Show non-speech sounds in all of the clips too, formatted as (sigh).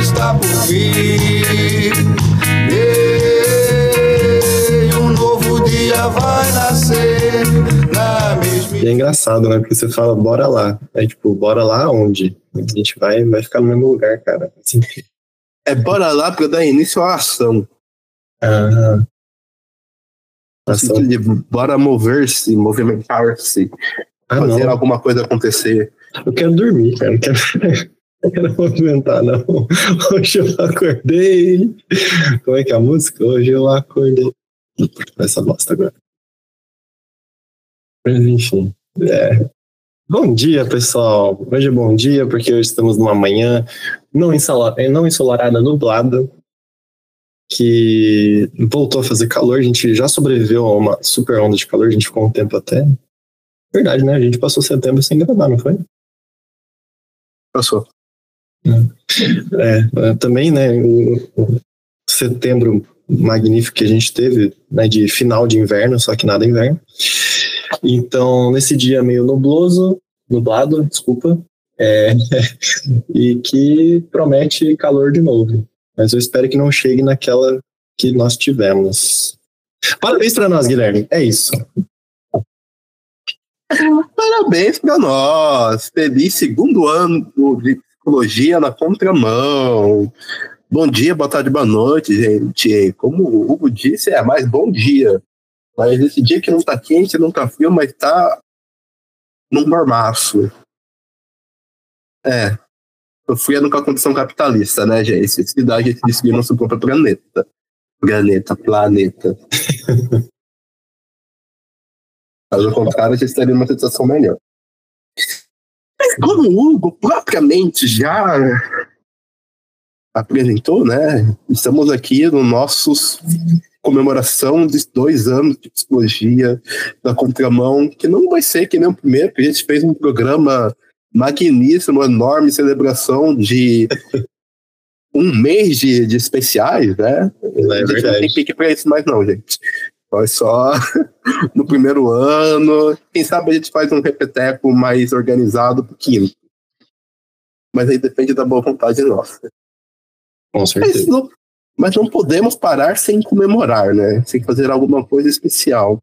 está por vir. E um novo dia vai nascer na mesma. E é engraçado, né? Porque você fala, bora lá. É tipo, bora lá onde? A gente vai, vai ficar no mesmo lugar, cara. Assim, É bora lá pra dar início à ação. ah, ação. de bora mover-se, movimentar-se, Ah, fazer não. alguma coisa acontecer. Eu quero dormir, cara. Não quero, (laughs) não quero movimentar, não. Hoje eu acordei. Como é que é a música? Hoje eu acordei. Essa bosta agora. Mas enfim. É. Bom dia, pessoal. Hoje é bom dia, porque hoje estamos numa manhã não, ensala- não ensolarada, nublada, que voltou a fazer calor. A gente já sobreviveu a uma super onda de calor, a gente ficou um tempo até. Verdade, né? A gente passou setembro sem gravar, não foi? Passou. É, é, também, né, o, setembro magnífico que a gente teve, né, de final de inverno, só que nada inverno. Então, nesse dia meio nubloso, nublado, desculpa, é, (laughs) e que promete calor de novo. Mas eu espero que não chegue naquela que nós tivemos. Parabéns para nós, Guilherme. É isso. Parabéns pra nós! Feliz segundo ano de psicologia na contramão. Bom dia, boa tarde, boa noite, gente. Como o Hugo disse, é mais bom dia. Mas esse dia que não tá quente, não tá frio, mas tá num mormaço. É. Sofrendo com a condição capitalista, né, gente? Se dá a gente destruir nosso próprio planeta. Planeta, planeta. (laughs) Caso contrário, a gente estaria numa situação melhor. Como o Hugo propriamente já apresentou, né? Estamos aqui no nosso comemoração de dois anos de psicologia da contramão, que não vai ser que nem o primeiro, que a gente fez um programa magníssimo, enorme celebração de um mês de, de especiais, né? É a gente não tem pique pra isso mais não, gente. Foi só (laughs) no primeiro ano. Quem sabe a gente faz um repeteco mais organizado pro quinto. Mas aí depende da boa vontade nossa. Com Mas certeza. não, mas não podemos parar sem comemorar, né? Sem fazer alguma coisa especial.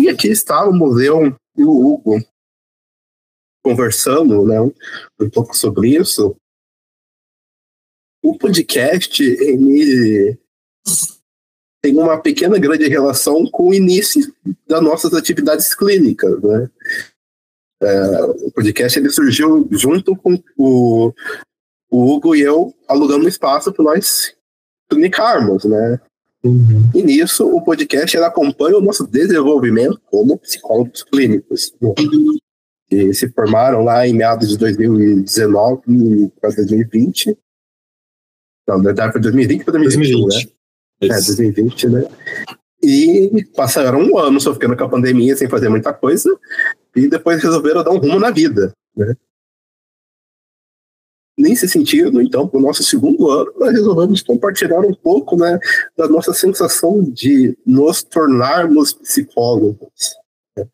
E aqui está o museu e o Hugo conversando, né? Um pouco sobre isso. O podcast, ele tem uma pequena grande relação com o início das nossas atividades clínicas, né? É, o podcast ele surgiu junto com o, o Hugo e eu alugando um espaço para nós clinicarmos, né? Uhum. E nisso o podcast ele acompanha o nosso desenvolvimento como psicólogos clínicos. Que se formaram lá em meados de 2019 para 2020. Não, verdade foi 2020 para 2021, né? 2020. É, Isso. 2020, né? E passaram um ano sofrendo com a pandemia sem fazer muita coisa, e depois resolveram dar um rumo na vida, né? Nesse sentido, então, para o nosso segundo ano, nós resolvemos compartilhar um pouco né, da nossa sensação de nos tornarmos psicólogos. né?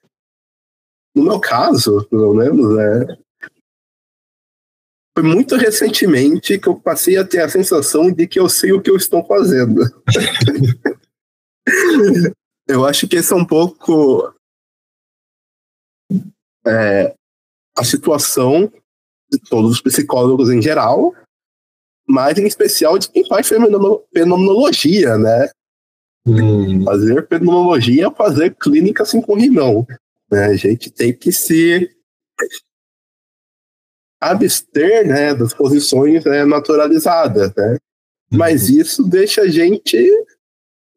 No meu caso, pelo menos, né, foi muito recentemente que eu passei a ter a sensação de que eu sei o que eu estou fazendo. (laughs) eu acho que esse é um pouco é, a situação de todos os psicólogos em geral, mas em especial de quem faz fenomeno- fenomenologia, né? Hum, Fazer fenomenologia é fazer clínica sem corrimão. Né? A gente tem que se abster né, das posições né, naturalizadas, né? Mas isso deixa a gente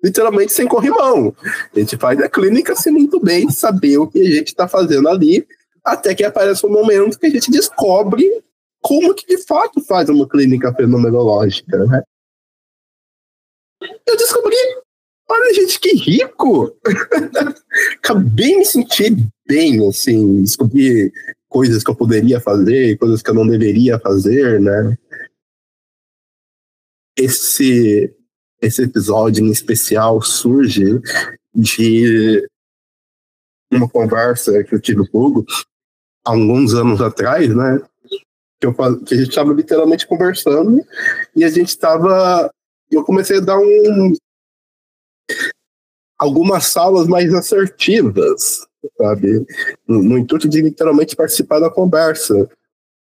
literalmente sem corrimão. A gente faz a clínica sem muito bem saber o que a gente está fazendo ali, até que aparece um momento que a gente descobre como que de fato faz uma clínica fenomenológica, né? Eu descobri, olha gente, que rico! (laughs) Acabei de me sentir bem, assim, descobri coisas que eu poderia fazer, coisas que eu não deveria fazer, né? Esse, esse episódio em especial surge de uma conversa que eu tive com o Hugo há alguns anos atrás, né? que, eu, que a gente estava literalmente conversando e a gente estava. Eu comecei a dar um. algumas salas mais assertivas, sabe? No, no intuito de literalmente participar da conversa.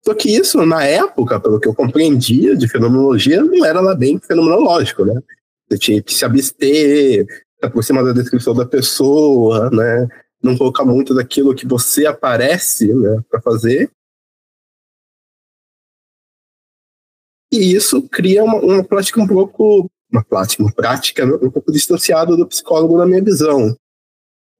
Só que isso, na época, pelo que eu compreendia de fenomenologia, não era lá bem fenomenológico, né? Você tinha que se abster, se aproximar da descrição da pessoa, né? Não colocar muito daquilo que você aparece né, para fazer. E isso cria uma, uma prática um pouco, uma prática, uma prática um pouco distanciada do psicólogo na minha visão.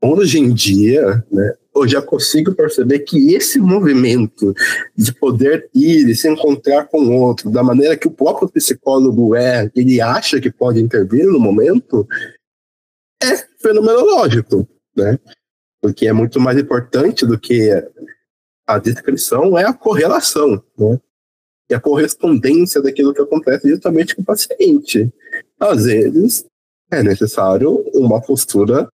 Hoje em dia, né, eu já consigo perceber que esse movimento de poder ir e se encontrar com o outro, da maneira que o próprio psicólogo é, ele acha que pode intervir no momento, é fenomenológico, né? Porque é muito mais importante do que a descrição, é a correlação, né? E a correspondência daquilo que acontece justamente com o paciente. Às vezes, é necessário uma postura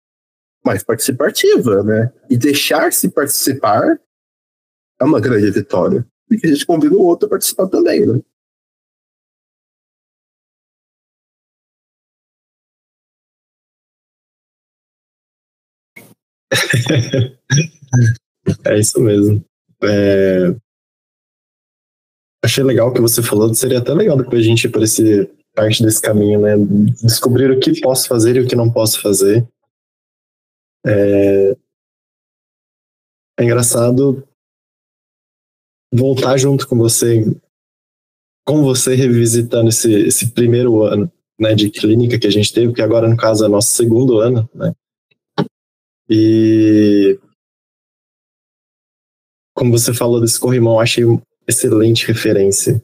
mais participativa, né? E deixar-se participar é uma grande vitória. Porque a gente convida o outro a participar também, né? (laughs) é isso mesmo. É... Achei legal o que você falou. Seria até legal depois a gente ir por esse parte desse caminho, né? Descobrir o que posso fazer e o que não posso fazer. É, é engraçado voltar junto com você, com você revisitando esse, esse primeiro ano né, de clínica que a gente teve, que agora, no caso, é nosso segundo ano, né? E como você falou desse corrimão, achei excelente referência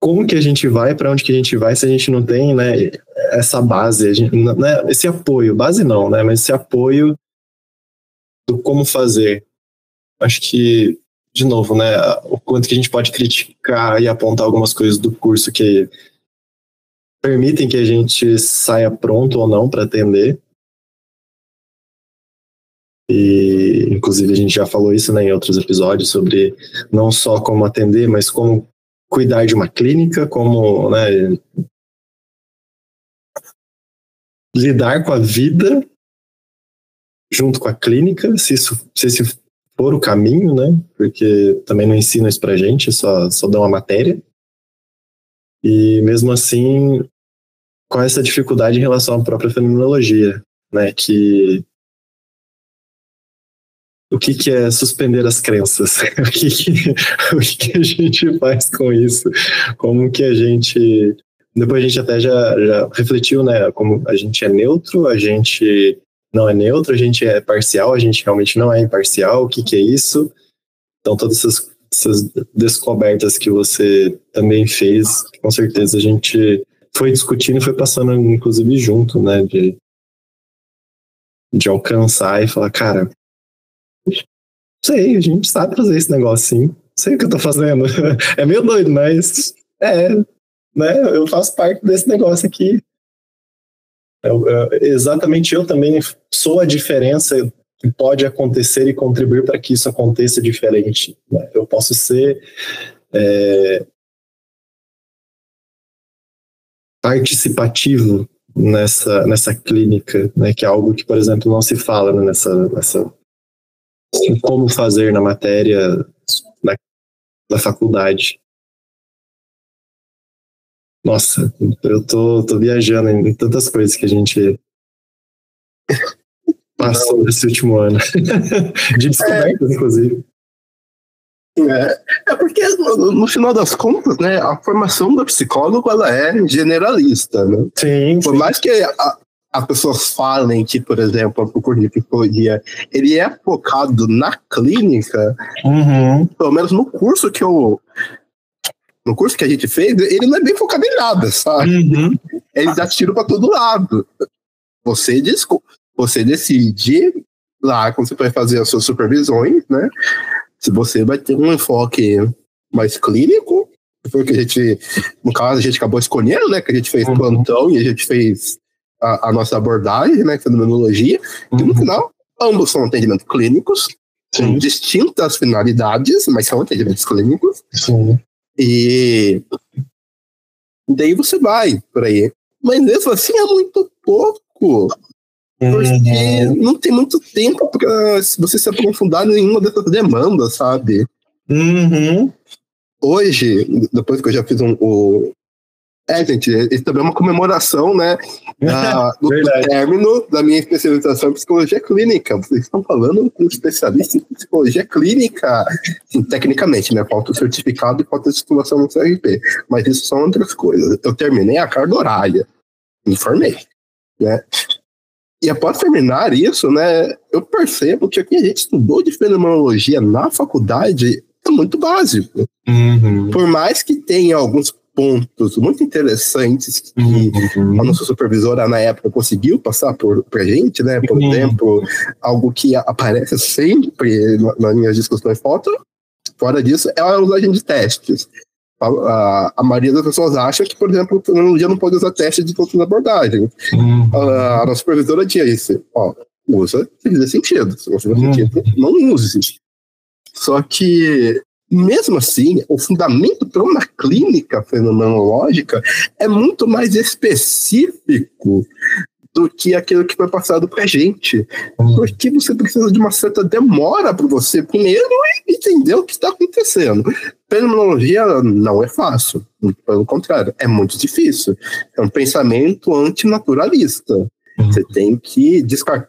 como que a gente vai, para onde que a gente vai se a gente não tem, né, essa base, gente, né, esse apoio, base não, né, mas esse apoio do como fazer. Acho que, de novo, né, o quanto que a gente pode criticar e apontar algumas coisas do curso que permitem que a gente saia pronto ou não para atender. E, inclusive, a gente já falou isso né, em outros episódios sobre não só como atender, mas como cuidar de uma clínica, como né, lidar com a vida junto com a clínica, se isso se esse for o caminho, né? Porque também não ensina isso pra gente, só, só dá uma matéria. E mesmo assim, com essa dificuldade em relação à própria fenomenologia, né? Que o que, que é suspender as crenças? (laughs) o, que, que, o que, que a gente faz com isso? Como que a gente. Depois a gente até já, já refletiu, né? Como a gente é neutro, a gente não é neutro, a gente é parcial, a gente realmente não é imparcial, o que, que é isso? Então, todas essas, essas descobertas que você também fez, com certeza a gente foi discutindo e foi passando, inclusive, junto, né? De, de alcançar e falar, cara, Sei, a gente sabe fazer esse negócio sim. Sei o que eu tô fazendo. (laughs) É meio doido, mas é, né? Eu faço parte desse negócio aqui. Eu, eu, exatamente eu também sou a diferença que pode acontecer e contribuir para que isso aconteça diferente. Né? Eu posso ser é, participativo nessa, nessa clínica, né? que é algo que, por exemplo, não se fala né? nessa, nessa como fazer na matéria da, da faculdade. Nossa, eu tô, tô viajando em tantas coisas que a gente (laughs) passou nesse último ano. (laughs) De descobertas, é, inclusive. É, é porque, no, no, final das contas, né, a formação do psicólogo ela é generalista, né? Sim. Por sim. mais que a, as pessoas falem que, por exemplo, o curso de psicologia ele é focado na clínica, uhum. pelo menos no curso que eu no curso que a gente fez, ele não é bem focado em nada, sabe? Uhum. Ele dá tiro para todo lado. Você você decide lá quando você vai fazer as suas supervisões, né? Se você vai ter um enfoque mais clínico, foi o que a gente, no caso, a gente acabou escolhendo, né? Que a gente fez uhum. plantão e a gente fez a, a nossa abordagem, né, fenomenologia, uhum. e no final, ambos são atendimentos clínicos, com distintas finalidades, mas são atendimentos clínicos. Sim. E daí você vai por aí. Mas mesmo assim é muito pouco. Porque Uhum. não tem muito tempo para você se aprofundar em nenhuma dessas demandas, sabe? Uhum. Hoje, depois que eu já fiz um. O... É, gente, isso também é uma comemoração, né? da- (laughs) do término da minha especialização em psicologia clínica. Vocês estão falando com um especialista em psicologia clínica. Sim, tecnicamente, né? Falta o certificado e falta a titulação no CRP. Mas isso são outras coisas. Eu terminei a carga horária. Me formei. Né? E após terminar isso, né, eu percebo que o que a gente estudou de fenomenologia na faculdade é muito básico. Uhum. Por mais que tenha alguns pontos muito interessantes que a Uhum. nossa supervisora na época conseguiu passar por pra gente, né? Por Uhum. exemplo, algo que aparece sempre na- nas minhas discussões foto. Fora disso, é a usagem de testes. A, a, a maioria das pessoas acha que, por exemplo, o fenomenologia não pode usar teste de todas as abordagens. Uhum. A, a nossa supervisora disse, ó, usa se fizer sentido. Se não fizer Uhum. sentido, não use. Só que, mesmo assim, o fundamento para uma clínica fenomenológica é muito mais específico do que aquilo que foi passado para gente. Uhum. Porque você precisa de uma certa demora para você, primeiro, entender o que está acontecendo. Fenomenologia não é fácil, pelo contrário, é muito difícil. É um pensamento antinaturalista. Você tem que descartar.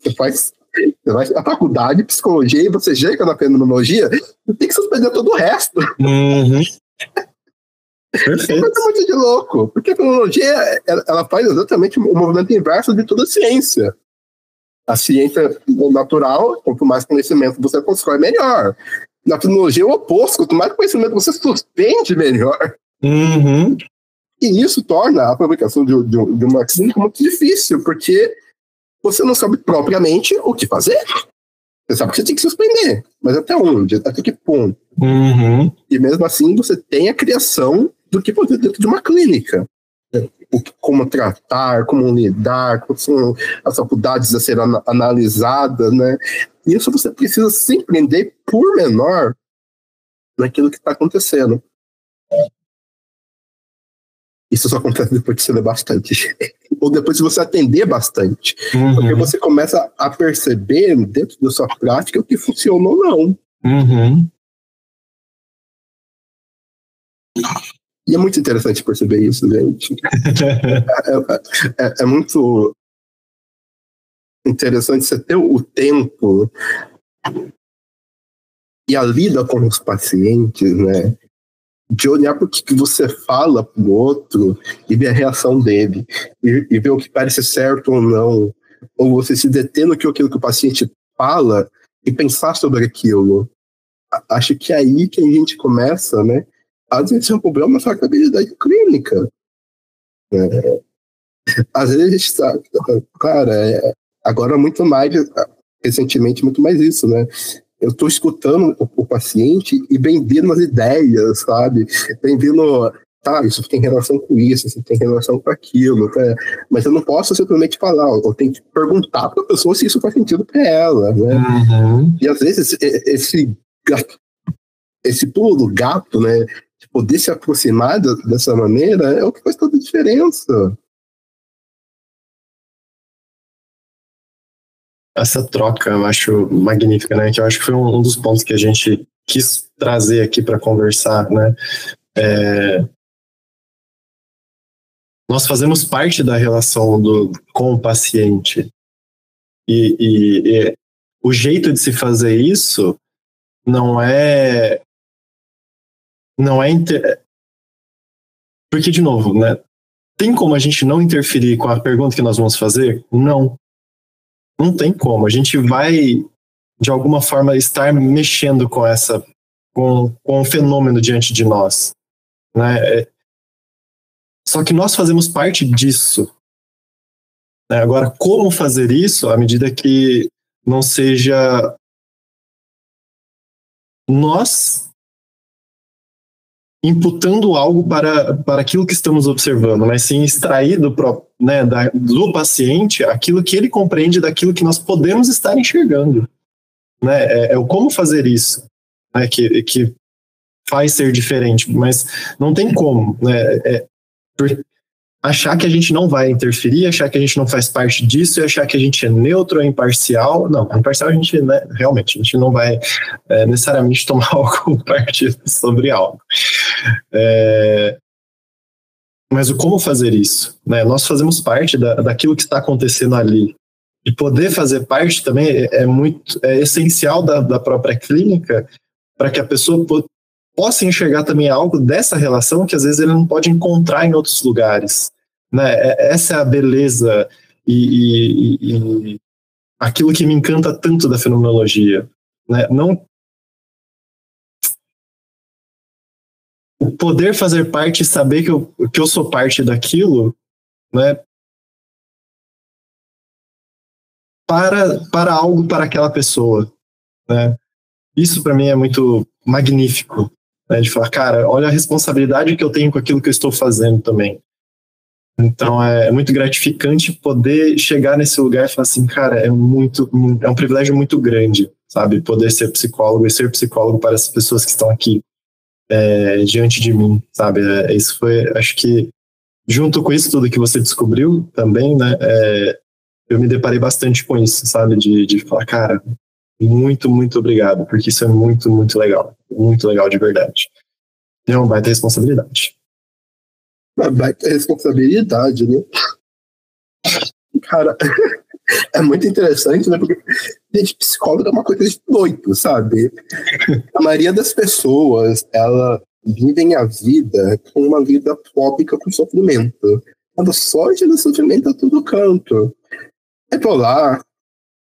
Você faz você vai à faculdade de psicologia e você chega na fenomenologia, você tem que suspender todo o resto. Uhum. É Perfeito. coisa muito de louco. Porque a fenomenologia ela, ela faz exatamente o movimento inverso de toda a ciência. A ciência natural, quanto mais conhecimento você constrói, melhor. Na fenomenologia é o oposto. Quanto mais conhecimento você suspende, melhor. Uhum. E isso torna a publicação de, de, de uma clínica muito difícil, porque você não sabe propriamente o que fazer. Você sabe que você tem que suspender, mas até onde? Até que ponto? Uhum. E mesmo assim você tem a criação do que fazer dentro de uma clínica. O como tratar, como lidar, quais são as faculdades a serem ana- analisadas, né? Isso você precisa se empreender por menor naquilo que está acontecendo. Isso só acontece depois que você lê bastante. Ou depois de você atender bastante. Porque Uhum. você começa a perceber dentro da sua prática o que funciona ou não. Uhum. E é muito interessante perceber isso, gente. (laughs) É, é- é muito interessante você ter o tempo e a lida com os pacientes, né? De olhar para o que que você fala para o outro e ver a reação dele, e, e ver o que parece certo ou não, ou você se deter no que aquilo que o paciente fala e pensar sobre aquilo. A- Acho que é aí que a gente começa, né? A desenvolver uma certa habilidade clínica. É, às vezes a gente tá, cara, é, agora muito mais, recentemente muito mais isso, né? Eu estou escutando o, o paciente e bem vindo as ideias, sabe? Bem vindo, tá, isso tem relação com isso, isso tem relação com aquilo, tá? mas eu não posso simplesmente falar, eu tenho que perguntar para a pessoa se isso faz sentido para ela, né? Uhum. E às vezes esse gato- esse pulo do gato, né, de poder se aproximar dessa maneira é o que faz toda a diferença. Essa troca eu acho magnífica, né? Que eu acho que foi um, um dos pontos que a gente quis trazer aqui para conversar, né? É, Nós fazemos parte da relação do, com o paciente. E, e- e o jeito de se fazer isso não é. Não é. inter- Porque, de novo, né? Tem como a gente não interferir com a pergunta que nós vamos fazer? Não. Não tem como. A gente vai, de alguma forma, estar mexendo com essa. com, com o fenômeno diante de nós. Né? É- Só que nós fazemos parte disso. né? Agora, como fazer isso à medida que não seja nós imputando algo para, para aquilo que estamos observando, mas sim extrair do, pró- né, da- do paciente aquilo que ele compreende daquilo que nós podemos estar enxergando. né? É, é o como fazer isso, né? Que, que faz ser diferente, mas não tem como, né? É, achar que a gente não vai interferir, achar que a gente não faz parte disso e achar que a gente é neutro, é imparcial. Não, imparcial a gente, né, realmente, a gente não vai é, necessariamente (laughs) tomar algum partido sobre algo. É, mas o como fazer isso? Né? Nós fazemos parte da, daquilo que está acontecendo ali. E poder fazer parte também é, é muito é essencial da, da própria clínica para que a pessoa possa enxergar também algo dessa relação que às vezes ele não pode encontrar em outros lugares. Né? É, essa é a beleza e, e, e aquilo que me encanta tanto da fenomenologia. Né? Não o poder fazer parte e saber que eu, que eu sou parte daquilo, né? Para, para algo para aquela pessoa, né? Isso para mim é muito magnífico, né, de falar, cara, olha a responsabilidade que eu tenho com aquilo que eu estou fazendo também. Então é, é muito gratificante poder chegar nesse lugar e falar assim, cara, é muito, é um privilégio muito grande, sabe, poder ser psicólogo e ser psicólogo para as pessoas que estão aqui é, diante de mim, sabe? É, isso foi, acho que junto com isso tudo que você descobriu também, né? É, eu me deparei bastante com isso, sabe? De, de falar, cara, muito, muito obrigado, porque isso é muito, muito legal. Muito legal de verdade. É uma baita responsabilidade. Uma baita responsabilidade, né? Cara, (laughs) é muito interessante, né? Porque, gente, psicólogo é uma coisa de doido, sabe? A maioria das pessoas, ela vivem a vida com uma vida fóbica com sofrimento. Ela sorte do sofrimento a todo canto. É por lá,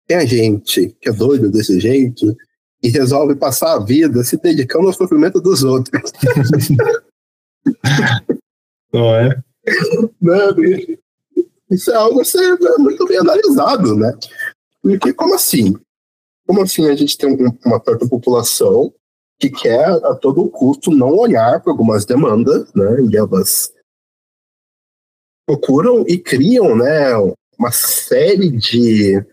tem a gente que é doido desse jeito e resolve passar a vida se dedicando ao sofrimento dos outros. (laughs) Não é? Não, isso é algo ser muito bem analisado, né? Porque como assim? Como assim a gente tem uma certa população que quer a todo custo não olhar para algumas demandas, né? E elas procuram e criam, né, uma série de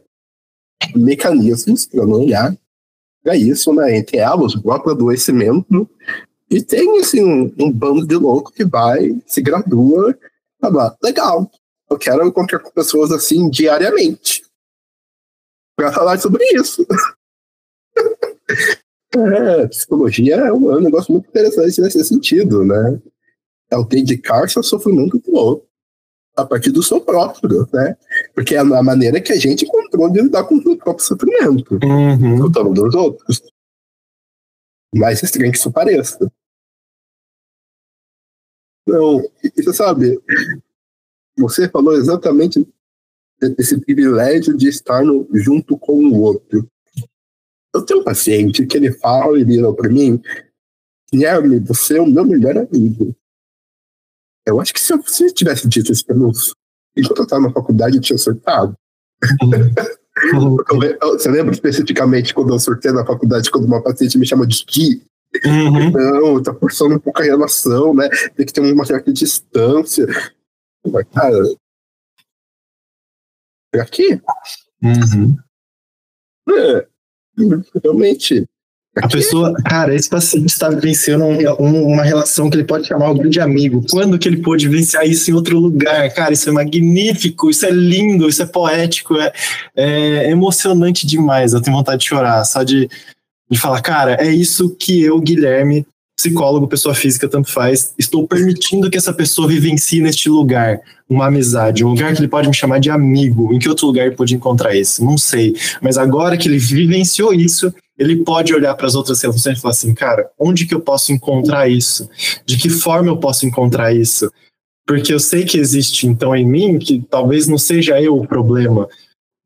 mecanismos para não olhar para isso, né? Entre elas, o próprio adoecimento. E tem, assim, um, um bando de louco que vai, se gradua, fala, legal, eu quero encontrar com pessoas assim diariamente para falar sobre isso. (laughs) é, psicologia é um, é um, negócio muito interessante nesse sentido, né? É o dedicar-se ao sofrimento do outro a partir do seu próprio, né? Porque é a maneira que a gente encontrou de lidar com o próprio sofrimento, uhum. escutando dos outros. Mais estranho que isso pareça. Então, e você sabe, você falou exatamente desse privilégio de estar no, junto com o outro. Eu tenho um paciente que ele fala e vira para mim, Guilherme, você é o meu melhor amigo. Eu acho que se eu tivesse dito isso para meus. Enquanto eu estava na faculdade, eu tinha surtado. Uhum. (laughs) você lembra especificamente quando eu surtei na faculdade, quando uma paciente me chama de Gui? Uhum. Não, tá forçando um pouco a relação, né? Tem que ter uma certa distância. Mas, cara. Pra quê? Uhum. É, realmente. A pessoa, cara, esse paciente está vivenciando um, uma relação que ele pode chamar um grande amigo. Quando que ele pôde vivenciar isso em outro lugar? Cara, isso é magnífico, isso é lindo, isso é poético, é, é emocionante demais. Eu tenho vontade de chorar, só de, de falar, cara, é isso que eu, Guilherme, psicólogo, pessoa física, tanto faz, estou permitindo que essa pessoa vivencie neste lugar uma amizade, um lugar que ele pode me chamar de amigo. Em que outro lugar ele pode encontrar isso? Não sei. Mas agora que ele vivenciou isso, ele pode olhar para as outras relações e falar assim, cara, onde que eu posso encontrar isso? De que forma eu posso encontrar isso? Porque eu sei que existe então em mim que talvez não seja eu o problema,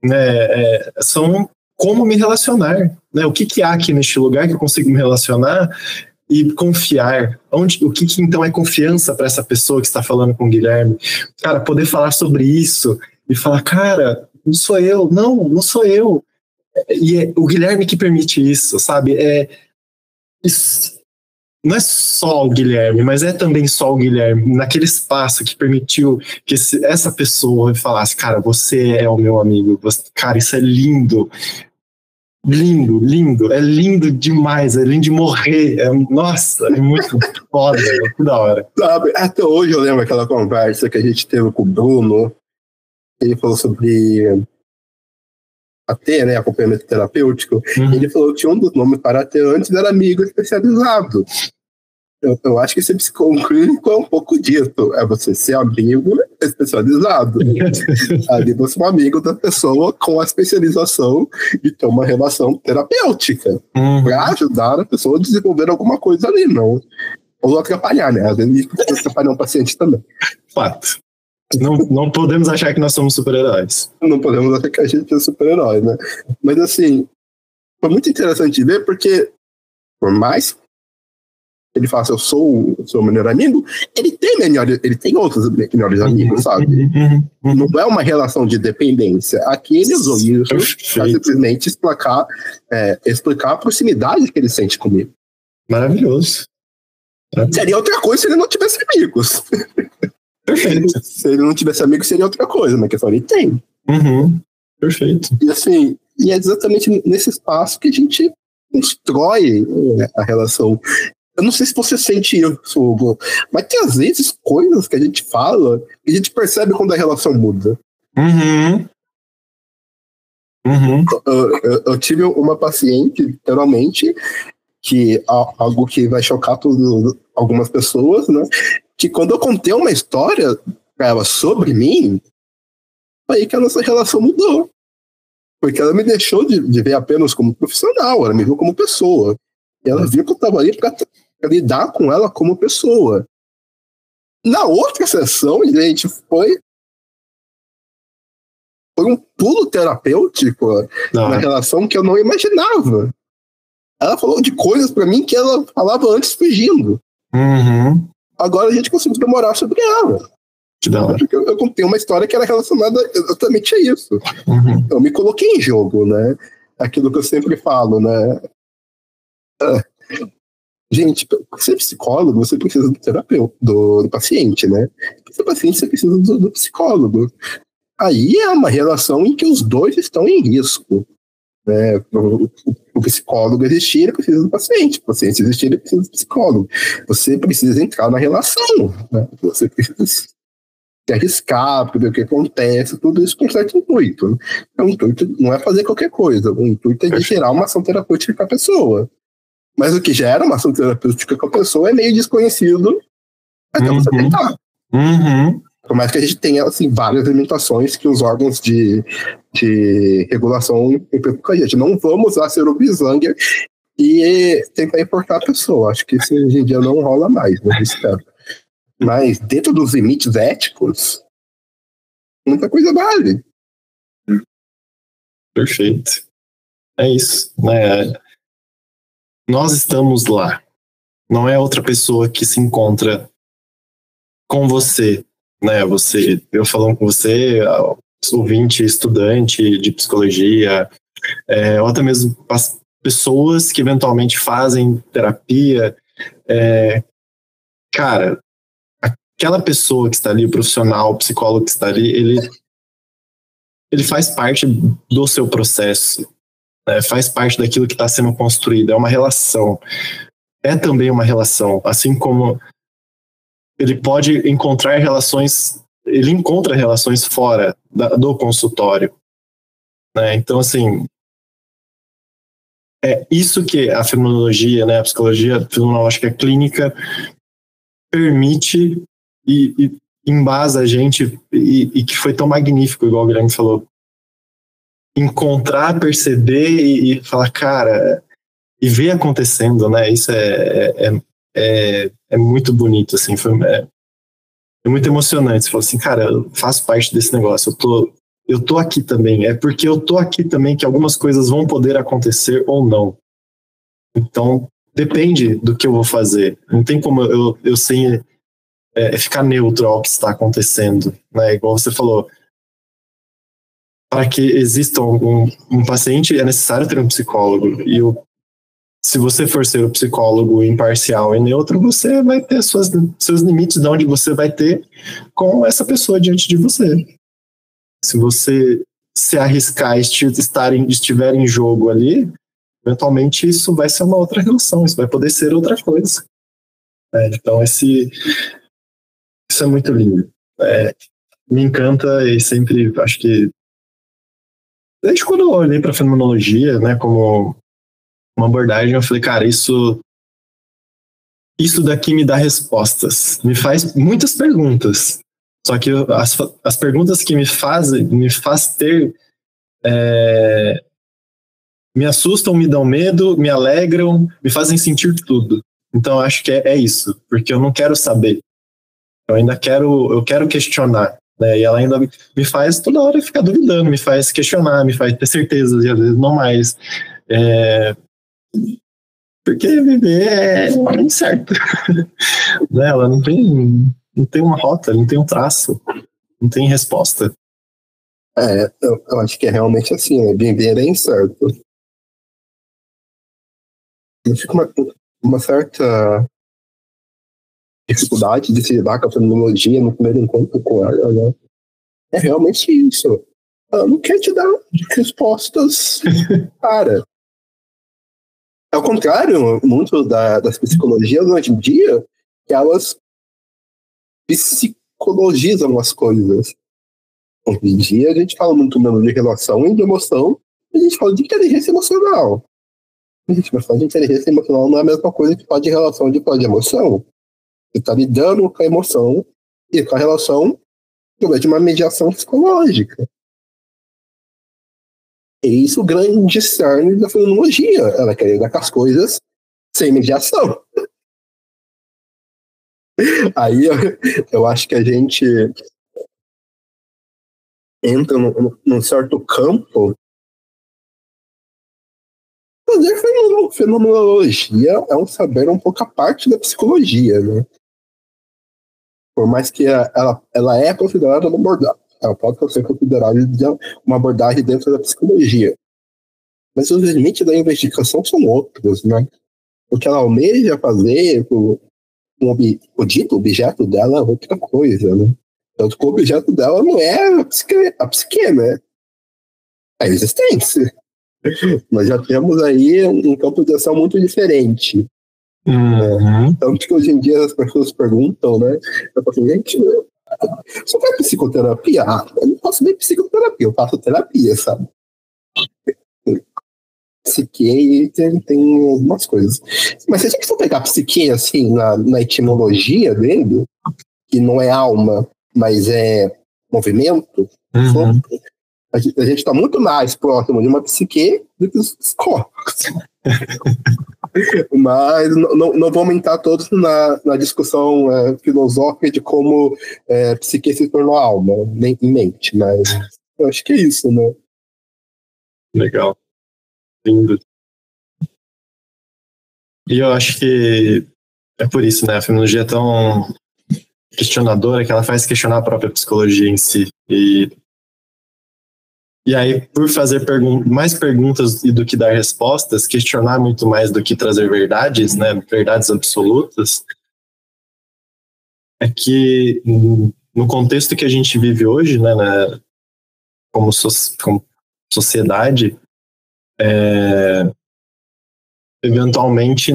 né? É, são como me relacionar, né? O que que há aqui neste lugar que eu consigo me relacionar e confiar. Onde, o que, que então é confiança para essa pessoa que está falando com o Guilherme? Cara, poder falar sobre isso e falar, cara, não sou eu, não, não sou eu. E é o Guilherme que permite isso, sabe? É, isso, não é só o Guilherme, mas é também só o Guilherme, naquele espaço que permitiu que esse, essa pessoa falasse, cara, você é o meu amigo, você, cara, isso é lindo. Lindo, lindo, é lindo demais, é lindo de morrer. É, nossa, é muito (laughs) foda, é que da hora. Sabe, até hoje eu lembro aquela conversa que a gente teve com o Bruno. Ele falou sobre a ter, né, acompanhamento terapêutico. Uhum. Ele falou que um dos nomes para ter antes era amigo especializado. Eu, eu acho que ser psicólogo é um pouco dito. É você ser amigo especializado. (laughs) Ali você é um amigo da pessoa com a especialização de ter uma relação terapêutica. Uhum. Para ajudar a pessoa a desenvolver alguma coisa ali, não. Ou atrapalhar, né? Às vezes atrapalhar um paciente também. Fato. Não, não podemos achar que nós somos super-heróis. Não podemos achar que a gente é super-herói, né? Mas assim, foi muito interessante ver, porque por mais ele faça eu sou o seu melhor amigo, ele tem melhores, ele tem outros melhores amigos, sabe? Uhum, uhum. Não é uma relação de dependência. Aqui ele usou isso para simplesmente explicar, é, explicar a proximidade que ele sente comigo. Maravilhoso. Seria outra coisa se ele não tivesse amigos. Perfeito. (laughs) se ele não tivesse amigos, seria outra coisa, mas que só ele tem. Uhum. Perfeito. E assim, e é exatamente nesse espaço que a gente constrói né, a relação. Eu não sei se você sente isso, Hugo, mas tem às vezes coisas que a gente fala e a gente percebe quando a relação muda. Uhum. Uhum. Eu, eu, eu, tive uma paciente, literalmente, que algo que vai chocar tudo, algumas pessoas, né? Que quando eu contei uma história pra ela sobre mim, foi aí que a nossa relação mudou. Porque ela me deixou de, de ver apenas como profissional, ela me viu como pessoa. E ela viu que eu estava ali para lidar com ela como pessoa. Na outra sessão, gente, foi foi um pulo terapêutico não. na relação que eu não imaginava. Ela falou de coisas para mim que ela falava antes fugindo. Uhum. Agora a gente conseguiu demorar sobre ela. Porque eu, eu contei uma história que era relacionada exatamente a isso. Uhum. Eu me coloquei em jogo, né? Aquilo que eu sempre falo, né? Gente, para ser psicólogo, você precisa do terapeuta, do, do paciente, né? Para ser paciente, você precisa do, do, psicólogo. Aí é uma relação em que os dois estão em risco. Né? O, o psicólogo existir, ele precisa do paciente. O paciente existir, ele precisa do psicólogo. Você precisa entrar na relação. Né? Você precisa se arriscar para ver o que acontece, tudo isso com certo intuito. Então, o intuito não é fazer qualquer coisa, o intuito é de gerar uma ação terapêutica para a pessoa. Mas o que gera uma ação terapêutica com a pessoa é meio desconhecido até uhum. você tentar. Uhum. Por mais que a gente tenha assim, várias limitações que os órgãos de, de regulação implicam com a gente. Não vamos usar ser o Bisanger e tentar importar a pessoa. Acho que isso hoje em dia não rola mais, né? Espero. Mas dentro dos limites éticos, muita coisa vale. Perfeito. É isso. Né? Nós estamos lá. Não é outra pessoa que se encontra com você, né? Você, eu falando com você, ouvinte, estudante de psicologia, é, ou até mesmo as pessoas que eventualmente fazem terapia. É, cara, aquela pessoa que está ali, o profissional, o psicólogo que está ali, ele, ele faz parte do seu processo né, faz parte daquilo que está sendo construído, é uma relação. É também uma relação, assim como ele pode encontrar relações, ele encontra relações fora da, do consultório. Né? Então, assim, é isso que a fenomenologia, né, a psicologia fenomenológica clínica permite e, e embasa a gente, e, e, que foi tão magnífico, igual o Guilherme falou, encontrar, perceber e, e, falar, cara, e ver acontecendo, né? Isso é, é, é, é muito bonito, assim, foi, é, é, muito emocionante. Você falou assim, cara, eu faço parte desse negócio, eu tô, eu tô aqui também. É porque eu tô aqui também que algumas coisas vão poder acontecer ou não. Então, depende do que eu vou fazer. Não tem como eu, eu sem é, ficar neutro ao que está acontecendo, né? Igual você falou, para que exista um, um, paciente, é necessário ter um psicólogo. E o, se você for ser o psicólogo imparcial e neutro, você vai ter suas, seus limites de onde você vai ter com essa pessoa diante de você. Se você se arriscar, estar em, estiver em jogo ali, eventualmente isso vai ser uma outra relação, isso vai poder ser outra coisa. É, então, esse, isso é muito lindo. É, me encanta e sempre acho que. Desde quando eu olhei para a fenomenologia, né, como uma abordagem, eu falei, cara, isso. Isso daqui me dá respostas, me faz muitas perguntas. Só que as, as perguntas que me fazem, me faz ter é, me assustam, me dão medo, me alegram, me fazem sentir tudo. Então acho que é, é, isso, porque eu não quero saber. Eu ainda quero, eu quero questionar. Né? E ela ainda me faz toda hora ficar duvidando, me faz questionar, me faz ter certezas e às vezes não mais. É, porque viver é incerto. (laughs) né? Ela não tem, não tem uma rota, não tem um traço, não tem resposta. É, eu, eu acho que é realmente assim, né? viver é incerto fica uma, uma certa dificuldade de se lidar com a tecnologia no primeiro encontro com ela, né? É realmente isso. Ela não quer te dar respostas, (laughs) cara. Ao contrário, muito da, das psicologias hoje em dia, elas psicologizam as coisas. Hoje em dia, a gente fala muito menos de relação e de emoção, a gente fala de inteligência emocional. Gente, mas falar de inteligência emocional não é a mesma coisa que falar de relação de falar de emoção. Você está lidando com a emoção e com a relação de uma mediação psicológica. É isso o grande cerne da fenomenologia. Ela quer lidar com as coisas sem mediação. (laughs) Aí eu, eu acho que a gente entra num certo campo Fazer fenomenologia é um saber um pouco a parte da psicologia, né? Por mais que ela, ela é considerada uma abordagem, ela pode ser considerada uma abordagem dentro da psicologia. Mas os limites da investigação são outros, né? O que ela almeja fazer, o, o dito objeto dela é outra coisa, né? Tanto que o objeto dela não é a psique, a psique né? É a existência. (laughs) Nós já temos aí um campo de ação muito diferente. Uhum. Tanto que hoje em dia as pessoas perguntam, né? Eu falo assim, gente, você faz psicoterapia? Ah, eu não faço nem psicoterapia, eu faço terapia, sabe? Psique tem, tem algumas coisas. Mas se a gente for pegar psique, assim, na, na etimologia dele, que não é alma, mas é movimento, uhum. A gente está muito mais próximo de uma psique do que os corpos. (laughs) Mas não, não vamos entrar todos na, na discussão é, filosófica de como é, psique se tornou alma, nem em mente, mas eu acho que é isso, né? Legal. Lindo. E eu acho que é por isso, né? A feminologia é tão questionadora que ela faz questionar a própria psicologia em si. E e aí, por fazer pergun mais perguntas do que dar respostas, questionar muito mais do que trazer verdades, né, verdades absolutas, é que no contexto que a gente vive hoje, né, né como, so como, sociedade, é, eventualmente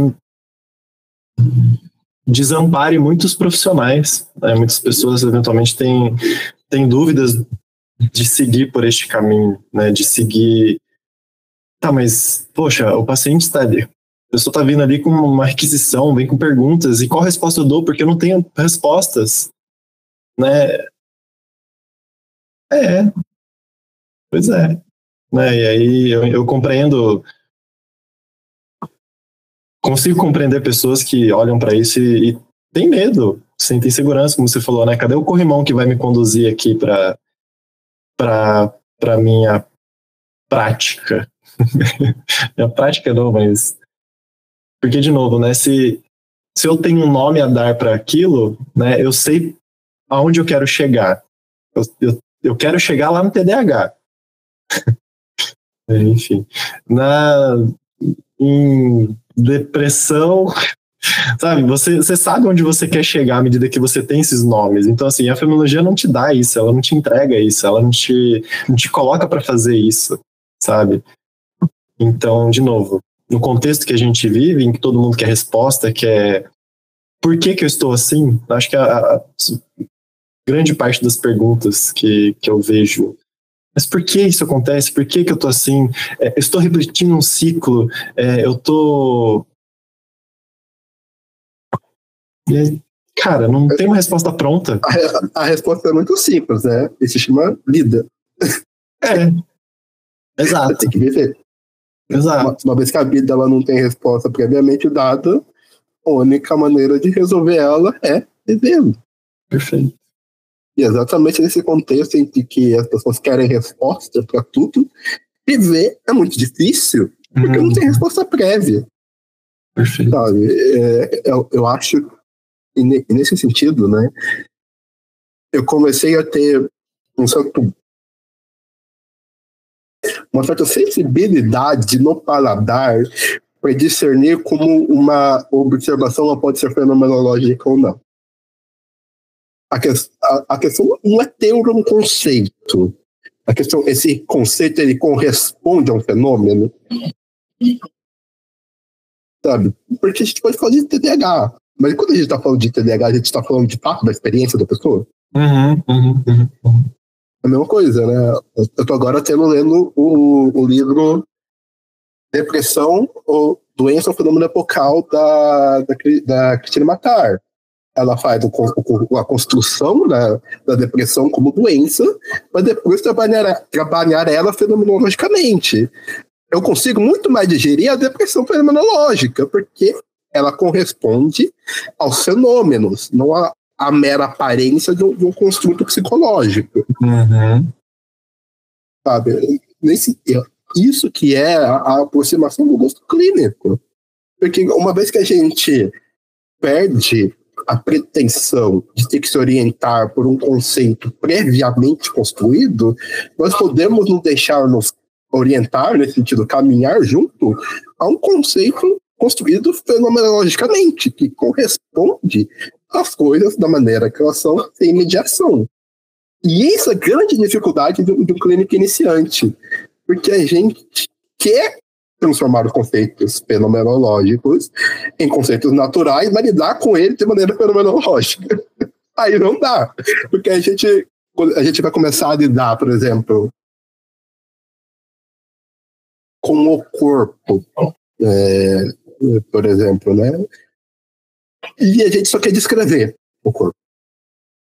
desampare muitos profissionais. Né? Muitas pessoas eventualmente têm, têm dúvidas de seguir por este caminho, né? De seguir. Tá, mas, poxa, o paciente está ali. A pessoa está vindo ali com uma requisição, vem com perguntas, e qual resposta eu dou? Porque eu não tenho respostas, né? É. Pois é. Né? E aí eu, eu compreendo. Consigo compreender pessoas que olham para isso e, e tem medo, sentem segurança, como você falou, né? Cadê o corrimão que vai me conduzir aqui para para minha prática. (laughs) minha prática não, mas. Porque, de novo, né? Se, se eu tenho um nome a dar para aquilo, né, eu sei aonde eu quero chegar. Eu, eu, eu quero chegar lá no TDAH. (laughs) Enfim. Na, em depressão, (laughs) sabe, você, você sabe onde você quer chegar à medida que você tem esses nomes. Então, assim, a fenomenologia não te dá isso, ela não te entrega isso, ela não te, não te coloca para fazer isso, sabe? Então, de novo, no contexto que a gente vive, em que todo mundo quer resposta, quer por que, que eu estou assim, acho que a, a grande parte das perguntas que, que eu vejo mas por que isso acontece? Por que, que eu estou assim? É, eu estou repetindo um ciclo, é, eu Cara, não tem uma resposta pronta. A, a, resposta é muito simples, né? E se chama vida. É. Exato. tem que viver. Exato. Uma, uma, vez que a vida ela não tem resposta previamente dada, a única maneira de resolver ela é vivendo. Perfeito. E exatamente nesse contexto em que as pessoas querem resposta para tudo, viver é muito difícil, porque hum. não tem resposta prévia. Perfeito. Sabe? É, eu, eu acho, e nesse sentido, né, eu comecei a ter um certo uma certa sensibilidade no paladar para discernir como uma observação pode ser fenomenológica ou não. A, que, a, a questão não é ter um conceito. A questão, esse conceito ele corresponde a um fenômeno sabe? Porque a gente pode de TDAH, mas quando a gente está falando de TDAH, a gente está falando de fato da experiência da pessoa. Uhum, uhum, uhum. É a mesma coisa, né? Eu tô agora tendo lendo o, o livro Depressão ou Doença ou Fenômeno Epocal da, da, da Cristina Matar. Ela faz o, a construção da, da depressão como doença, mas depois trabalhar, trabalhar ela fenomenologicamente eu consigo muito mais digerir a depressão fenomenológica, porque ela corresponde aos fenômenos, não à, mera aparência de um, de um construto psicológico. Uhum. Sabe? Nesse, isso que é a, a aproximação do gosto clínico. Porque uma vez que a gente perde a pretensão de ter que se orientar por um conceito previamente construído, nós podemos nos deixar nos orientar, nesse sentido, caminhar junto a um conceito construído fenomenologicamente, que corresponde às coisas da maneira que elas são sem mediação. E essa é a grande dificuldade do, do clínico iniciante, porque a gente quer transformar os conceitos fenomenológicos em conceitos naturais, mas lidar com eles de maneira fenomenológica. (laughs) Aí não dá, porque a gente, a gente vai começar a lidar, por exemplo, com o corpo, é, por exemplo, né? E a gente só quer descrever o corpo.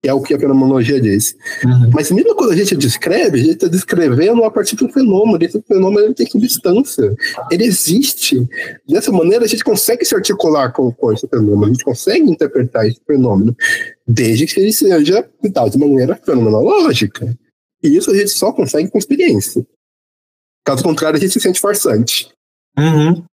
Que é o que a fenomenologia diz. Uhum. Mas mesmo quando a gente descreve, a gente está descrevendo a partir de um fenômeno. Esse fenômeno tem substância. Ele existe. Dessa maneira, a gente consegue se articular com, com esse fenômeno. A gente consegue interpretar esse fenômeno. Desde que ele seja de maneira fenomenológica. E isso a gente só consegue com experiência. Caso contrário, a gente se sente farsante. Uhum.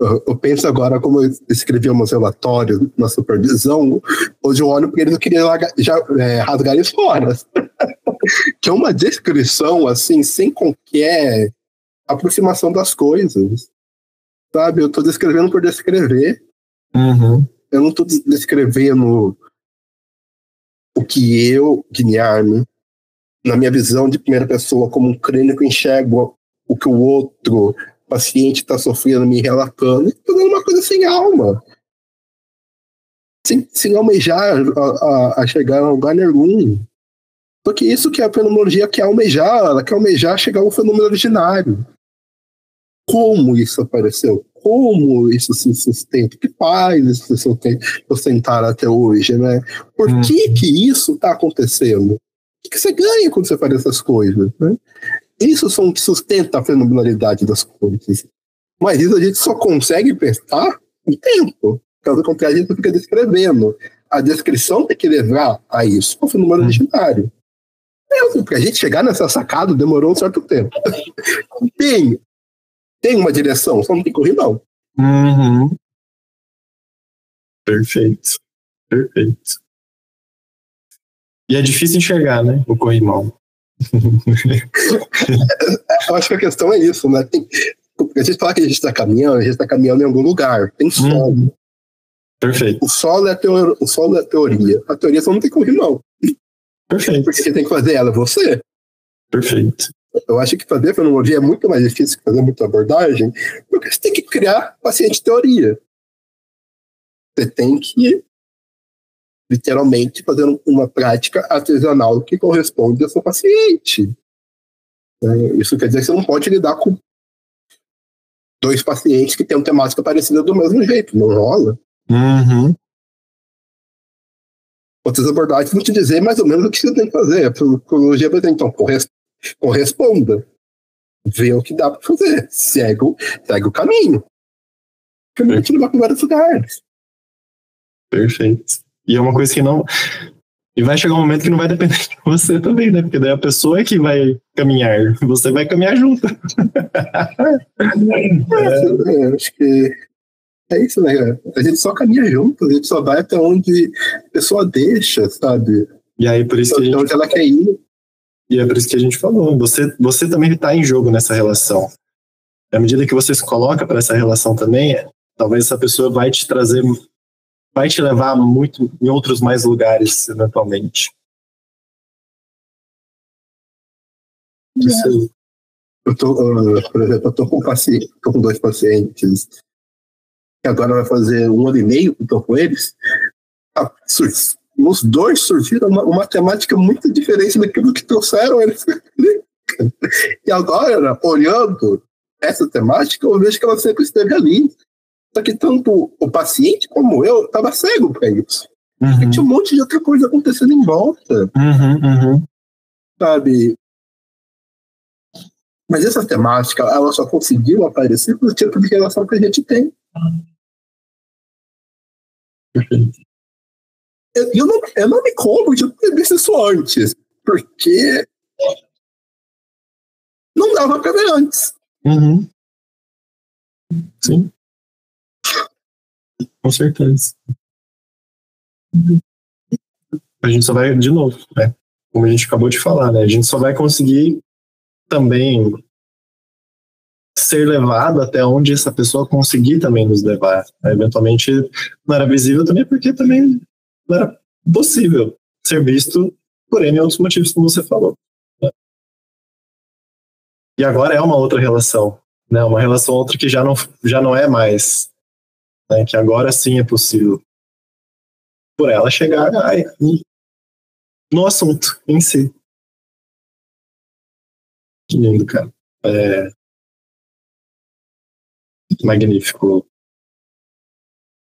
Eu, penso agora como eu escrevi meus relatórios na supervisão, hoje eu olho porque ele não queria largar, já, é, rasgar eles fora. (laughs) que é uma descrição, assim, sem qualquer aproximação das coisas. Sabe? Eu estou descrevendo por descrever. Uhum. Eu não estou descrevendo o que eu, Guilherme, na minha visão de primeira pessoa, como um clínico, enxergo o que o outro paciente está sofrendo me relatando, estou dando uma coisa sem alma. Sem, sem almejar a, a, a, chegar a lugar nenhum. Porque isso que a fenomenologia quer almejar, ela quer almejar chegar ao fenômeno originário. Como isso apareceu? Como isso se sustenta? O que faz isso se sustentar até hoje? Né? Por hum. que, que isso está acontecendo? O que você ganha quando você faz essas coisas? Né? Isso são que sustenta a fenomenalidade das coisas. Mas isso a gente só consegue prestar em tempo. Caso contrário, a gente fica descrevendo. A descrição tem que levar a isso, ao fenômeno originário. É, Para a gente chegar nessa sacada demorou um certo tempo. (laughs) tem, tem uma direção, só não tem corrimão. Uhum. Perfeito. Perfeito. E é difícil enxergar, né? O corrimão. Eu acho que a questão é isso, né? Tem, a gente fala que a gente está caminhando, a gente está caminhando em algum lugar, tem solo. Uhum. Perfeito. O solo é teor o solo é a teoria. A teoria só não tem como rimar. Perfeito. Porque quem tem que fazer ela é você. Perfeito. Eu acho que fazer fenomenologia é muito mais difícil que fazer muita abordagem, porque você tem que criar paciente teoria. Você tem que, literalmente, fazer uma prática artesanal que corresponde ao seu paciente. É, isso quer dizer que você não pode lidar com dois pacientes que têm uma temática parecida do mesmo jeito. Não rola. Uhum. Outras abordagens vão te dizer mais ou menos o que você tem que fazer. A psicologia vai dizer, então, corresponda. Vê o que dá para fazer. Segue, o, segue o caminho. O caminho te levar para vários lugares. Perfeito. E é uma coisa que não. E vai chegar um momento que não vai depender de você também, né? Porque daí a pessoa é que vai caminhar. Você vai caminhar junto. é, é, acho que é isso, né? A gente só caminha junto, a gente só vai até onde a pessoa deixa, sabe? E aí, por isso que a gente... onde ela quer ir. E é por isso que a gente falou. Você, você também está em jogo nessa relação. À medida que você se coloca para essa relação também, talvez essa pessoa vai te trazer, vai te levar muito em outros mais lugares, eventualmente. Eu tô, uh, por exemplo, eu tô com, tô com dois pacientes que agora vai fazer um ano e meio que estou com eles. Ah, nos dois surgiram uma, uma temática muito diferente daquilo que trouxeram eles. (laughs) e agora, olhando essa temática, eu vejo que ela sempre esteve ali. Só que tanto o paciente como eu estava cego para isso. Uhum. Tinha um monte de outra coisa acontecendo em volta. Uhum, uhum. Sabe? Mas essa temática, ela só conseguiu aparecer pelo tipo de relação que a gente tem. Eu, eu, não, eu não me como de ter visto isso antes, porque não dava pra ver antes. Uhum. Sim. Com certeza. A gente só vai, de novo, né? Como a gente acabou de falar, né? A gente só vai conseguir também ser levado até onde essa pessoa conseguir também nos levar. Eventualmente não era visível também porque também não era possível ser visto por N outros motivos, como você falou. Né? E agora é uma outra relação, né? Uma relação outra que já não, já não é mais, né? que agora sim é possível. Por ela chegar no assunto em si. Que lindo, cara. É, magnífico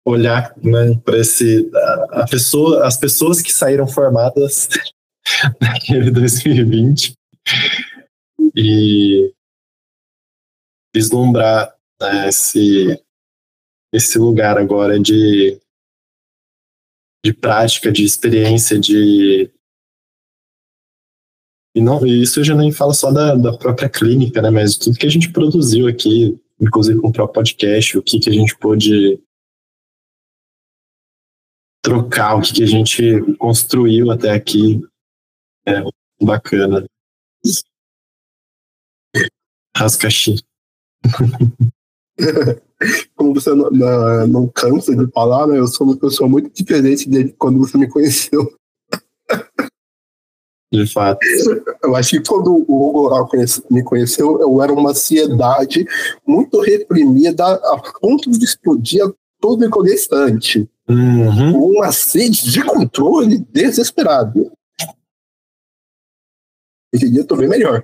olhar né, para esse a, a, pessoa, as pessoas que saíram formadas (laughs) naquele 2020 e vislumbrar né, esse esse lugar agora de de prática, de experiência, de e não isso eu já nem falo só da, da própria clínica, né, mas tudo que a gente produziu aqui inclusive com o próprio podcast, o que, que a gente pôde trocar, o que, que a gente construiu até aqui. É bacana. Rascaxi. (laughs) Como você não, não, não, cansa de falar, né? Eu sou uma pessoa muito diferente de quando você me conheceu. De fato. Eu acho que quando o Hugo me conheceu, eu era uma ansiedade muito reprimida a ponto de explodir a todo instante. Uhum. Uma sede de controle desesperado. Esse dia eu tô bem melhor.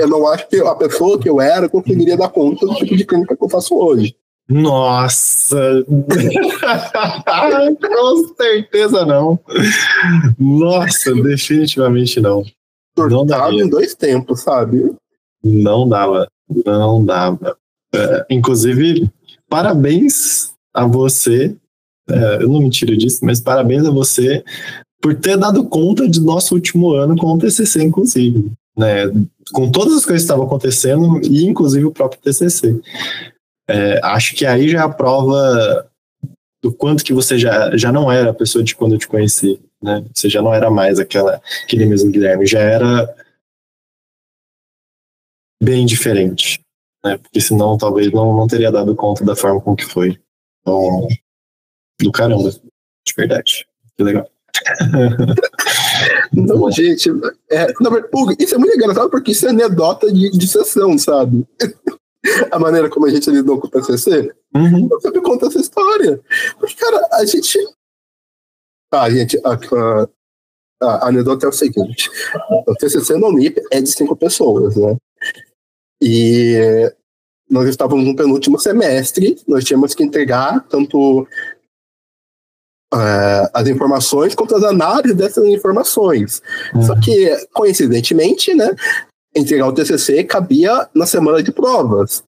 eu não acho que a pessoa que eu era conseguiria dar conta do tipo de clínica que eu faço hoje. Nossa! (laughs) Com certeza não. Nossa, definitivamente não. Não dava em dois tempos, sabe? Não dava. Não dava. É, inclusive, parabéns a você. É, eu não me tiro disso, mas parabéns a você por ter dado conta de nosso último ano com o TCC, inclusive. Né, com todas as coisas que estavam acontecendo, e inclusive o próprio TCC. É, acho que aí já é a prova do quanto que você já, já não era a pessoa de quando eu te conheci, né? Você já não era mais aquela, aquele mesmo Guilherme, já era bem diferente, né? Porque senão talvez não, não teria dado conta da forma com que foi. Bom, do caramba, de verdade. Que legal. (laughs) Não, gente, é, isso é muito engraçado porque isso é anedota de, de sessão, sabe? (laughs) a maneira como a gente lidou com o TCC. Uhum. Eu sempre conto essa história. Porque, cara, a gente. Ah, gente, a, a, a anedota é o seguinte: o TCC no Unip é de cinco pessoas, né? E nós estávamos no penúltimo semestre, nós tínhamos que entregar tanto uh, as informações quanto as análises dessas informações. Uhum. Só que, coincidentemente, né, entregar o TCC cabia na semana de provas.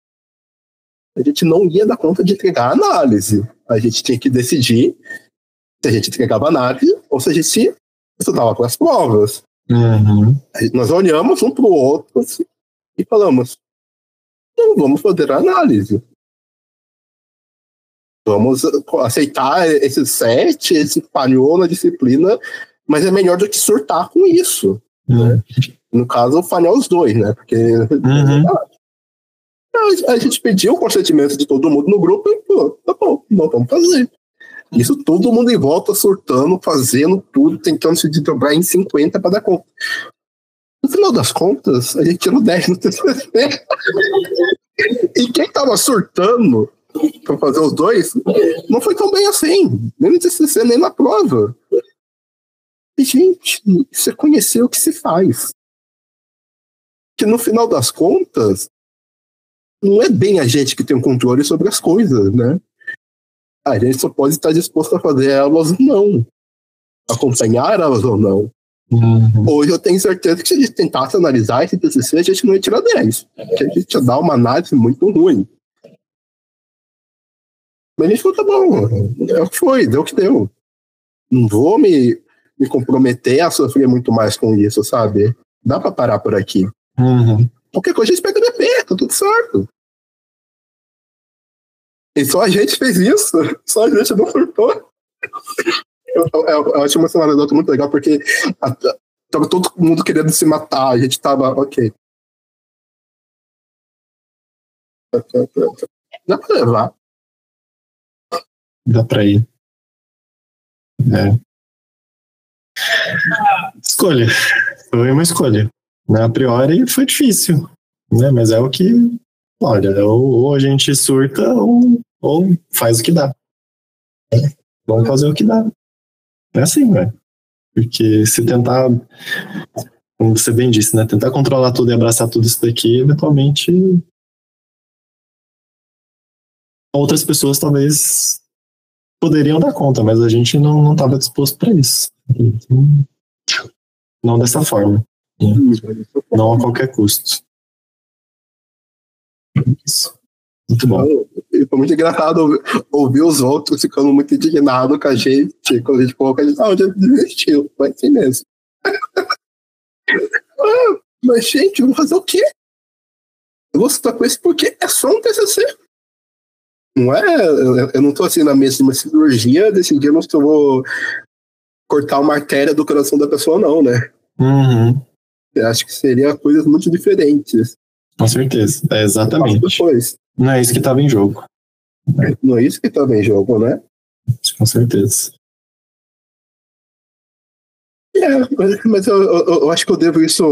A gente não ia dar conta de entregar a análise. A gente tinha que decidir se a gente entregava a análise ou se a gente estudava com as provas. Uhum. Nós olhamos um para o outro assim, e falamos: não vamos fazer a análise. Vamos aceitar esse sete, esse falhou na disciplina, mas é melhor do que surtar com isso. Uhum. No caso, falhar os dois, né? Porque Uhum. a, a gente pediu o consentimento de todo mundo no grupo e falou: tá bom, não vamos fazer. Isso todo mundo em volta surtando, fazendo tudo, tentando se desdobrar em 50 para dar conta. No final das contas, a gente tirou 10 no (laughs) TCC. e quem tava surtando para fazer os dois não foi tão bem assim, nem no TCC, nem na prova. E, gente, isso é conhecer o que se faz. Que no final das contas, não é bem a gente que tem o controle sobre as coisas, né? A gente só pode estar disposto a fazer elas ou não. Acompanhar elas ou não. Uhum. Hoje eu tenho certeza que se a gente tentasse analisar esse TCC, a gente não ia tirar 10. Porque a gente ia dar uma análise muito ruim. Mas a gente falou, tá bom, é o que foi, deu o que deu. Não vou me, me comprometer a sofrer muito mais com isso, sabe? Dá pra parar por aqui. Uhum. Qualquer coisa a gente pega DP, tá tudo certo. E só a gente fez isso, (laughs) só a gente não surtou. Eu, eu, acho uma anedota muito legal porque a, tava todo mundo querendo se matar, a gente tava, ok. Dá pra levar. Dá pra ir. É. Escolha. Foi uma escolha. Né? A priori foi difícil. Né? Mas é o que. Olha, ou, ou a gente surta ou, ou faz o que dá. É. Vamos fazer o que dá. É assim, velho. Porque se tentar, como você bem disse, né? Tentar controlar tudo e abraçar tudo isso daqui, eventualmente. Outras pessoas talvez poderiam dar conta, mas a gente não estava disposto para isso. Então, não dessa forma. Não a qualquer custo. Isso. Muito bom. Foi muito engraçado ouvir, os outros ficando muito indignados com a gente. Quando a gente que a gente ah, já desistiu. Foi assim mesmo. (laughs) ah, mas, gente, vamos fazer o quê? Eu vou citar com isso porque é só um TCC. Não é? Eu, não tô assim na mesa de uma cirurgia decidindo se eu vou cortar uma artéria do coração da pessoa, não, né? Uhum. Eu acho que seria coisas muito diferentes. Com certeza. É exatamente. Depois. Não é isso que estava em jogo. Não é isso que estava em jogo, né? Com certeza. É, mas, mas eu, eu, eu, acho que eu devo isso.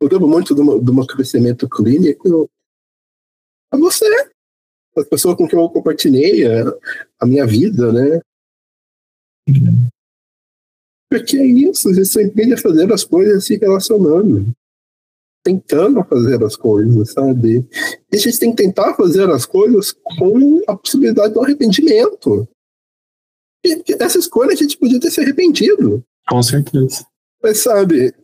Eu devo muito do, do meu crescimento clínico a você. A pessoa com quem eu compartilhei a, a minha vida, né? Porque é isso, a gente só aprende a fazer as coisas se relacionando. Tentando fazer as coisas, sabe? E a gente tem que tentar fazer as coisas com a possibilidade do arrependimento. E essa escolha a gente podia ter se arrependido. Com certeza. Mas sabe,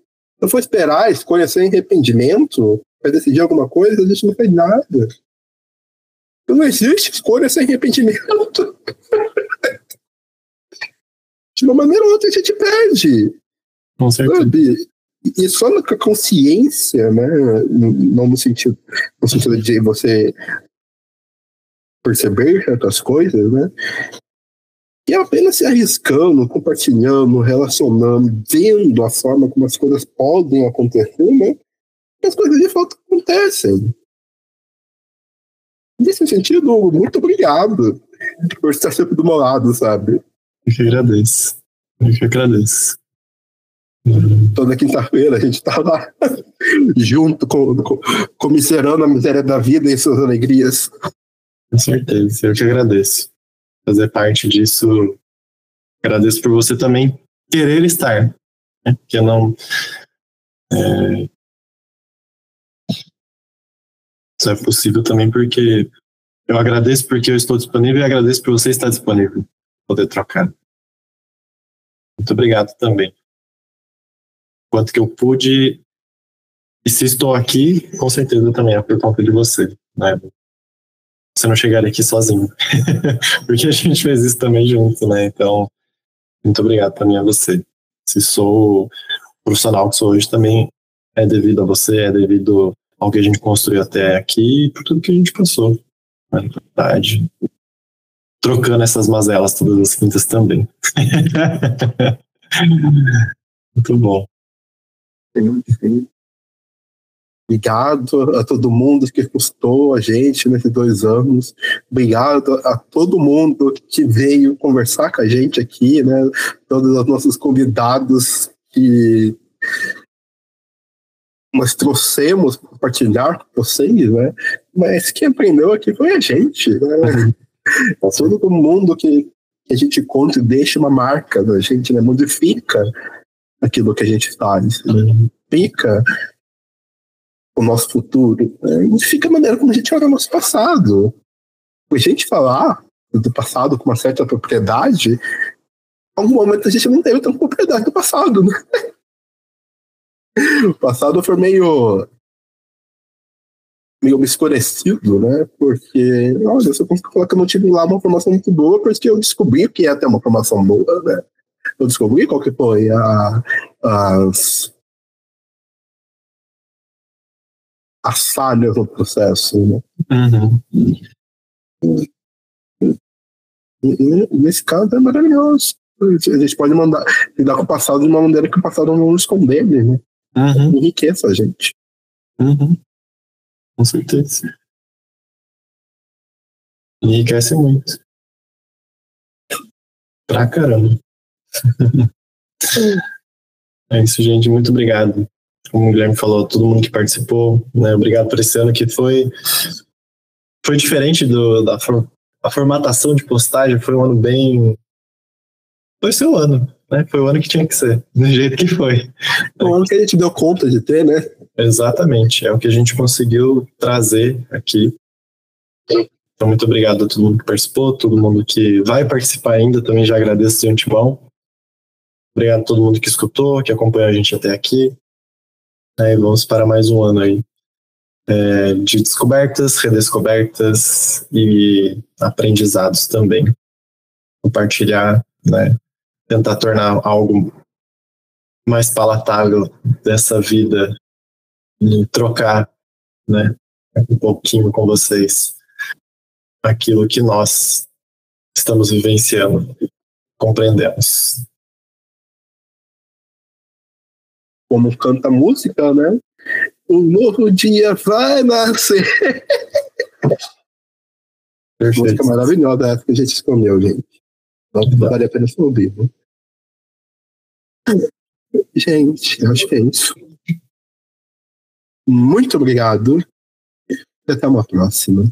não for esperar a escolha sem arrependimento para decidir alguma coisa, a gente não faz nada. Não existe escolha sem arrependimento. (laughs) De uma maneira ou outra a gente perde. Com certeza. Sabe? E só com a consciência, né? Não no sentido, no sentido de você perceber certas coisas, né? E apenas se arriscando, compartilhando, relacionando, vendo a forma como as coisas podem acontecer, né? As coisas de fato acontecem. Nesse sentido, muito obrigado. por estar sempre do meu lado, sabe? Eu que agradeço. Eu que agradeço. Toda quinta-feira a gente tá lá (laughs) junto, com, com, comiserando a miséria da vida e suas alegrias. Com certeza, eu que agradeço. Fazer parte disso. Agradeço por você também querer estar. Né? Porque não. É... Isso é possível também porque eu agradeço porque eu estou disponível e agradeço por você estar disponível. Poder trocar. Muito obrigado também. Quanto que eu pude. E se estou aqui, com certeza também é por conta de você. Né? Você não chegaria aqui sozinho. (laughs) porque a gente fez isso também junto, né? Então, muito obrigado também a você. Se sou profissional que sou hoje, também é devido a você, é devido ao que a gente construiu até aqui e por tudo que a gente passou. Na verdade. Trocando essas mazelas todas as quintas também. (laughs) Muito bom. Obrigado a todo mundo que custou a gente nesses dois anos. Obrigado a todo mundo que veio conversar com a gente aqui, né? Todos os nossos convidados que nós trouxemos para compartilhar com vocês, né? Mas quem aprendeu aqui foi a gente, né? (laughs) Todo mundo que a gente conta e deixa uma marca da gente, né? Modifica aquilo que a gente faz, né? modifica o nosso futuro, né? modifica a maneira como a gente olha o nosso passado. A gente falar do passado com uma certa propriedade, em algum momento a gente não teve tanta propriedade do passado, né? (laughs) O passado foi meio meio obscurecido, né? Porque, olha, você consegue falar que eu não tive lá uma formação muito boa, porque eu descobri o que é ter uma formação boa, né? Eu descobri qual que foi a, as, as falhas no processo, né? Uhum. Nesse caso é maravilhoso. A gente pode mandar lidar com o passado de uma maneira que o passado não nos condene, né? Uhum. Enriqueça a gente. Uhum. Com certeza. Enriquece muito. Pra caramba. (laughs) é isso, gente. Muito obrigado. Como o Guilherme falou, todo mundo que participou, né? Obrigado por esse ano que foi foi diferente do, da a formatação de postagem. Foi um ano bem. Foi seu ano, né? Foi o ano que tinha que ser, do jeito que foi. O ano que a gente deu conta de ter, né? Exatamente, é o que a gente conseguiu trazer aqui. Então, muito obrigado a todo mundo que participou, todo mundo que vai participar ainda, também já agradeço de antemão. Obrigado a todo mundo que escutou, que acompanhou a gente até aqui. É, vamos para mais um ano aí é, de descobertas, redescobertas e aprendizados também. Compartilhar, né, tentar tornar algo mais palatável dessa vida e trocar, né, um pouquinho com vocês aquilo que nós estamos vivenciando, compreendemos. Como canta a música, né? Um novo dia vai nascer. Perfeito. Música maravilhosa essa que a gente escolheu, gente. Vale a pena ser ouvido. Gente, acho que é isso. Muito obrigado. E até uma próxima.